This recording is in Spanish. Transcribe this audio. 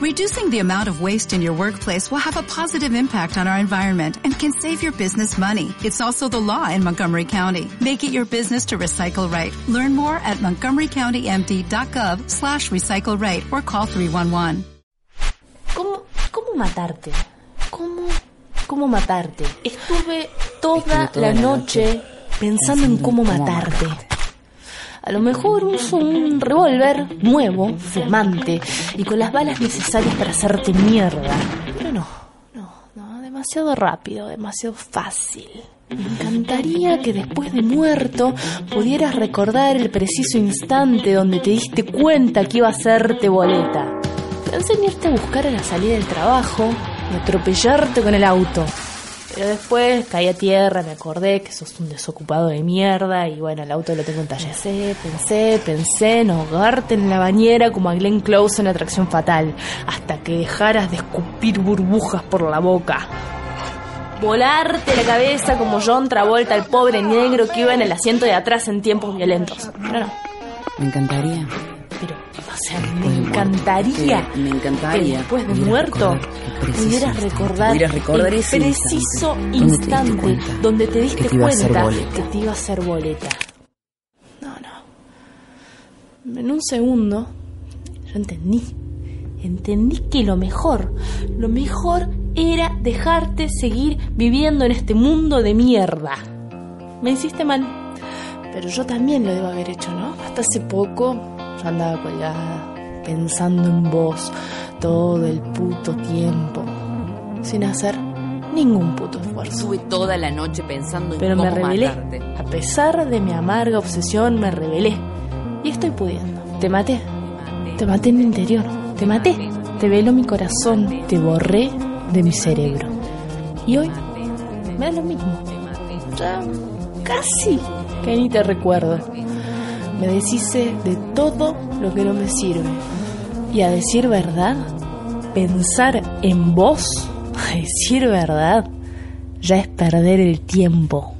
Reducing the amount of waste in your workplace will have a positive impact on our environment and can save your business money. It's also the law in Montgomery County. Make it your business to recycle right. Learn more at montgomerycountymd.gov slash recycle right or call 311. ¿Cómo, cómo matarte? ¿Cómo, cómo matarte? Estuve toda, la, noche, pensando en cómo, matarte. A lo mejor uso un revólver nuevo, flamante, y con las balas necesarias para hacerte mierda. Pero no, no, no, demasiado rápido, demasiado fácil. Me encantaría que después de muerto pudieras recordar el preciso instante donde te diste cuenta que iba a hacerte boleta. Pensé en irte a buscar a la salida del trabajo y atropellarte con el auto. Pero después caí a tierra, me acordé que sos un desocupado de mierda y bueno, el auto lo tengo en taller. Pensé, pensé, pensé en ahogarte en la bañera como a Glenn Close en Atracción Fatal, hasta que dejaras de escupir burbujas por la boca. Volarte la cabeza como John Travolta, el pobre negro que iba en el asiento de atrás en tiempos violentos. Pero no. Me encantaría. Pero, o sea, me encantaría. me encantaría. Que después de muerto pudieras recordar, pudieras recordar el ese preciso instante instante donde te diste cuenta que te iba a hacer boleta. No, no. En un segundo, yo entendí. Entendí que lo mejor, lo mejor era dejarte seguir viviendo en este mundo de mierda. Me hiciste mal, pero yo también lo debo haber hecho, ¿no? Hasta hace poco yo andaba colgada, pensando en vos todo el puto tiempo, sin hacer ningún puto esfuerzo. Estuve toda la noche pensando en Pero cómo me rebelé. matarte. A pesar de mi amarga obsesión, me rebelé. Y estoy pudiendo. Te maté. Te maté en mi interior. Te maté. Te veló mi corazón. Te borré de mi cerebro. Y hoy me da lo mismo. Ya casi que ni te recuerdo. Me deshice de todo lo que no me sirve. Y a decir verdad, pensar en vos, a decir verdad, ya es perder el tiempo.